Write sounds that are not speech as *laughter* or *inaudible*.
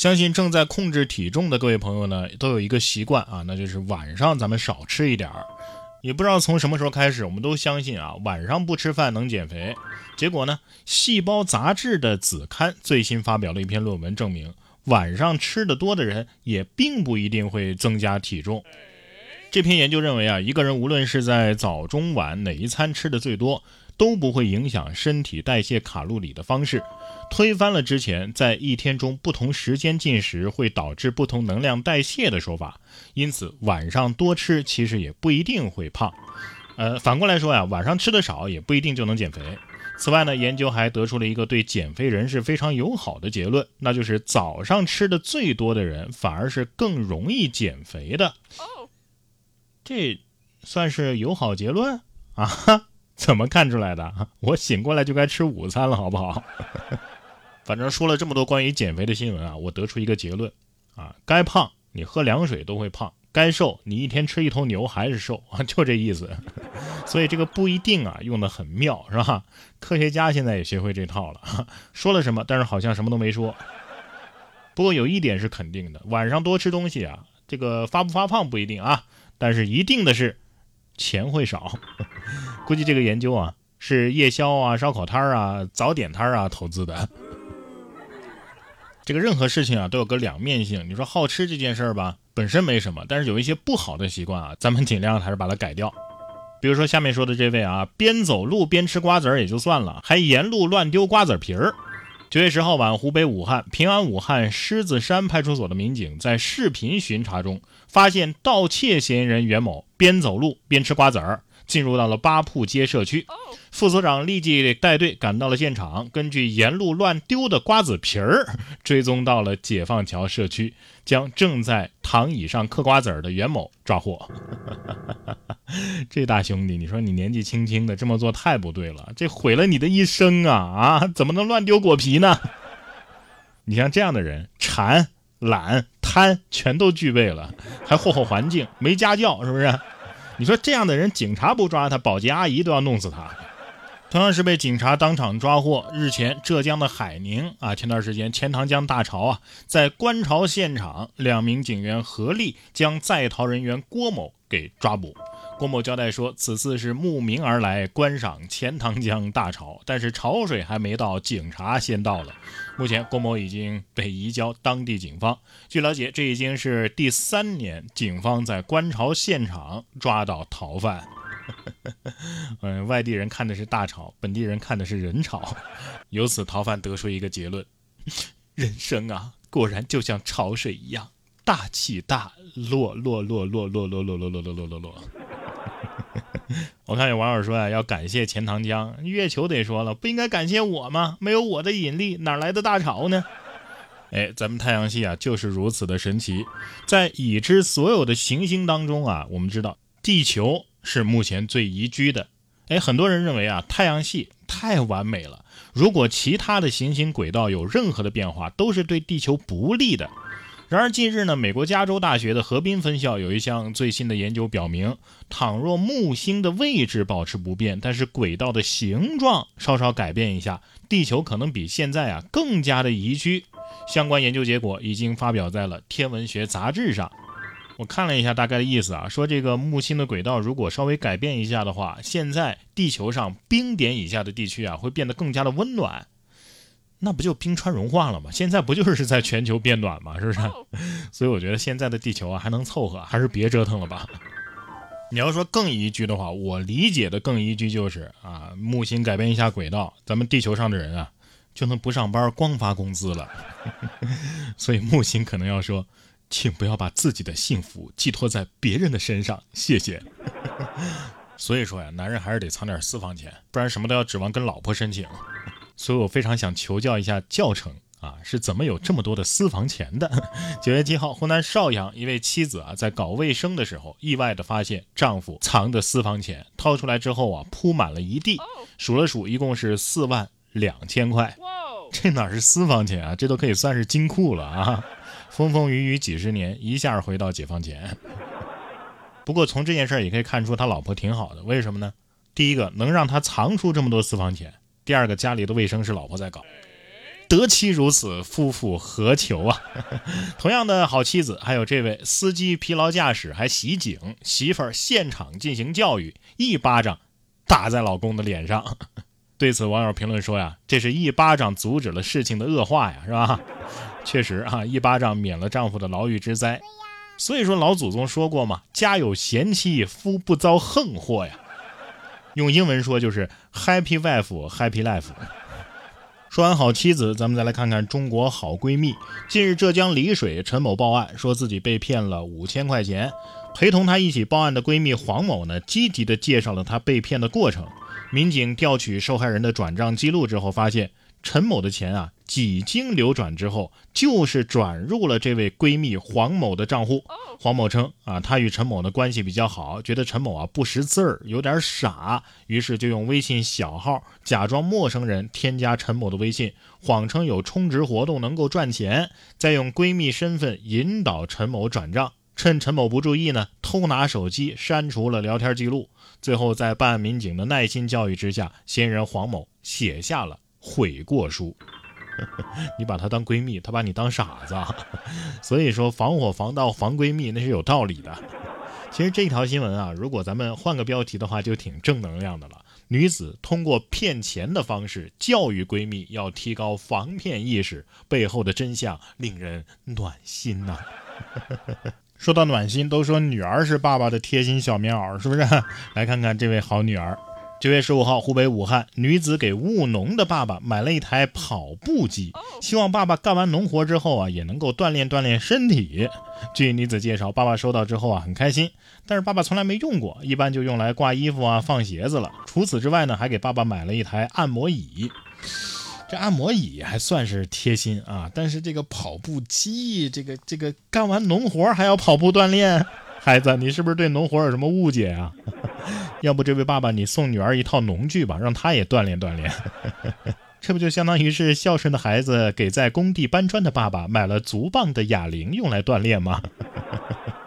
相信正在控制体重的各位朋友呢，都有一个习惯啊，那就是晚上咱们少吃一点儿。也不知道从什么时候开始，我们都相信啊，晚上不吃饭能减肥。结果呢，《细胞》杂志的子刊最新发表了一篇论文，证明晚上吃的多的人也并不一定会增加体重。这篇研究认为啊，一个人无论是在早中晚哪一餐吃的最多，都不会影响身体代谢卡路里的方式，推翻了之前在一天中不同时间进食会导致不同能量代谢的说法。因此，晚上多吃其实也不一定会胖。呃，反过来说呀，晚上吃的少也不一定就能减肥。此外呢，研究还得出了一个对减肥人士非常友好的结论，那就是早上吃的最多的人反而是更容易减肥的。这算是友好结论啊？怎么看出来的？*laughs* 我醒过来就该吃午餐了，好不好？*laughs* 反正说了这么多关于减肥的新闻啊，我得出一个结论啊：该胖你喝凉水都会胖，该瘦你一天吃一头牛还是瘦啊，*laughs* 就这意思。所以这个不一定啊，用的很妙，是吧？科学家现在也学会这套了，说了什么，但是好像什么都没说。不过有一点是肯定的，晚上多吃东西啊，这个发不发胖不一定啊。但是一定的是，钱会少。估计这个研究啊，是夜宵啊、烧烤摊儿啊、早点摊儿啊投资的。*laughs* 这个任何事情啊，都有个两面性。你说好吃这件事儿吧，本身没什么，但是有一些不好的习惯啊，咱们尽量还是把它改掉。比如说下面说的这位啊，边走路边吃瓜子儿也就算了，还沿路乱丢瓜子皮儿。九月十号晚，湖北武汉平安武汉狮子山派出所的民警在视频巡查中，发现盗窃嫌疑人袁某边走路边吃瓜子儿。进入到了八铺街社区，副所长立即带队赶到了现场，根据沿路乱丢的瓜子皮儿，*laughs* 追踪到了解放桥社区，将正在躺椅上嗑瓜子儿的袁某抓获。*laughs* 这大兄弟，你说你年纪轻轻的这么做太不对了，这毁了你的一生啊啊！怎么能乱丢果皮呢？*laughs* 你像这样的人，馋、懒、贪全都具备了，还祸祸环境，没家教，是不是？你说这样的人，警察不抓他，保洁阿姨都要弄死他。同样是被警察当场抓获。日前，浙江的海宁啊，前段时间钱塘江大潮啊，在观潮现场，两名警员合力将在逃人员郭某给抓捕。郭某交代说，此次是慕名而来观赏钱塘江大潮，但是潮水还没到，警察先到了。目前，郭某已经被移交当地警方。据了解，这已经是第三年警方在观潮现场抓到逃犯。嗯，*laughs* 外地人看的是大潮，本地人看的是人潮。由此，逃犯得出一个结论：人生啊，果然就像潮水一样，大起大落，落落落落落落落落落落落落。*laughs* 我看有网友说呀，要感谢钱塘江，月球得说了，不应该感谢我吗？没有我的引力，哪来的大潮呢？哎，咱们太阳系啊，就是如此的神奇。在已知所有的行星当中啊，我们知道地球是目前最宜居的。哎，很多人认为啊，太阳系太完美了，如果其他的行星轨道有任何的变化，都是对地球不利的。然而近日呢，美国加州大学的河滨分校有一项最新的研究表明，倘若木星的位置保持不变，但是轨道的形状稍稍改变一下，地球可能比现在啊更加的宜居。相关研究结果已经发表在了天文学杂志上。我看了一下大概的意思啊，说这个木星的轨道如果稍微改变一下的话，现在地球上冰点以下的地区啊会变得更加的温暖。那不就冰川融化了吗？现在不就是 *laughs* 在全球变暖吗？是不是？*laughs* 所以我觉得现在的地球啊还能凑合，还是别折腾了吧。*laughs* 你要说更宜居的话，我理解的更宜居就是啊，木星改变一下轨道，咱们地球上的人啊就能不上班，光发工资了。所以木星可能要说，请不要把自己的幸福寄托在别人的身上，谢谢。所以说呀，男人还是得藏点私房钱，不然什么都要指望跟老婆申请。所以我非常想求教一下教程啊，是怎么有这么多的私房钱的？*laughs* 九月七号，湖南邵阳一位妻子啊，在搞卫生的时候，意外的发现丈夫藏的私房钱，掏出来之后啊，铺满了一地，数了数，一共是四万两千块。这哪是私房钱啊，这都可以算是金库了啊！风风雨雨几十年，一下回到解放前。*laughs* 不过从这件事也可以看出，他老婆挺好的，为什么呢？第一个，能让他藏出这么多私房钱。第二个家里的卫生是老婆在搞，得妻如此，夫复何求啊？*laughs* 同样的好妻子，还有这位司机疲劳驾驶还袭警，媳妇儿现场进行教育，一巴掌打在老公的脸上。*laughs* 对此，网友评论说呀：“这是一巴掌阻止了事情的恶化呀，是吧？” *laughs* 确实啊，一巴掌免了丈夫的牢狱之灾。所以说，老祖宗说过嘛：“家有贤妻，夫不遭横祸呀。”用英文说就是 “Happy wife, Happy life”。说完好妻子，咱们再来看看中国好闺蜜。近日，浙江丽水陈某报案，说自己被骗了五千块钱。陪同她一起报案的闺蜜黄某呢，积极的介绍了她被骗的过程。民警调取受害人的转账记录之后，发现。陈某的钱啊，几经流转之后，就是转入了这位闺蜜黄某的账户。黄某称啊，她与陈某的关系比较好，觉得陈某啊不识字儿，有点傻，于是就用微信小号假装陌生人添加陈某的微信，谎称有充值活动能够赚钱，再用闺蜜身份引导陈某转账，趁陈某不注意呢，偷拿手机删除了聊天记录。最后在办案民警的耐心教育之下，嫌疑人黄某写下了。悔过书，*laughs* 你把她当闺蜜，她把你当傻子，*laughs* 所以说防火防盗防闺蜜那是有道理的。其实这条新闻啊，如果咱们换个标题的话，就挺正能量的了。女子通过骗钱的方式教育闺蜜要提高防骗意识，背后的真相令人暖心呐。说到暖心，都说女儿是爸爸的贴心小棉袄，是不是？*laughs* 来看看这位好女儿。九月十五号，湖北武汉女子给务农的爸爸买了一台跑步机，希望爸爸干完农活之后啊，也能够锻炼锻炼身体。据女子介绍，爸爸收到之后啊，很开心，但是爸爸从来没用过，一般就用来挂衣服啊、放鞋子了。除此之外呢，还给爸爸买了一台按摩椅。这按摩椅还算是贴心啊，但是这个跑步机，这个这个干完农活还要跑步锻炼，*laughs* 孩子，你是不是对农活有什么误解啊？要不这位爸爸，你送女儿一套农具吧，让她也锻炼锻炼。*laughs* 这不就相当于是孝顺的孩子给在工地搬砖的爸爸买了足棒的哑铃用来锻炼吗？*laughs*